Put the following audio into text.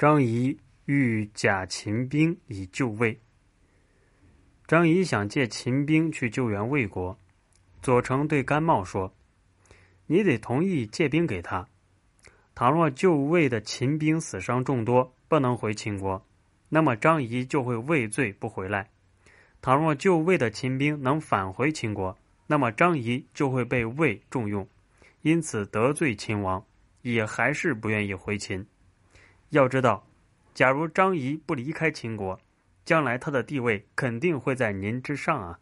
张仪欲假秦兵以救魏。张仪想借秦兵去救援魏国。左丞对甘茂说：“你得同意借兵给他。倘若救魏的秦兵死伤众多，不能回秦国，那么张仪就会畏罪不回来；倘若救魏的秦兵能返回秦国，那么张仪就会被魏重用，因此得罪秦王，也还是不愿意回秦。”要知道，假如张仪不离开秦国，将来他的地位肯定会在您之上啊。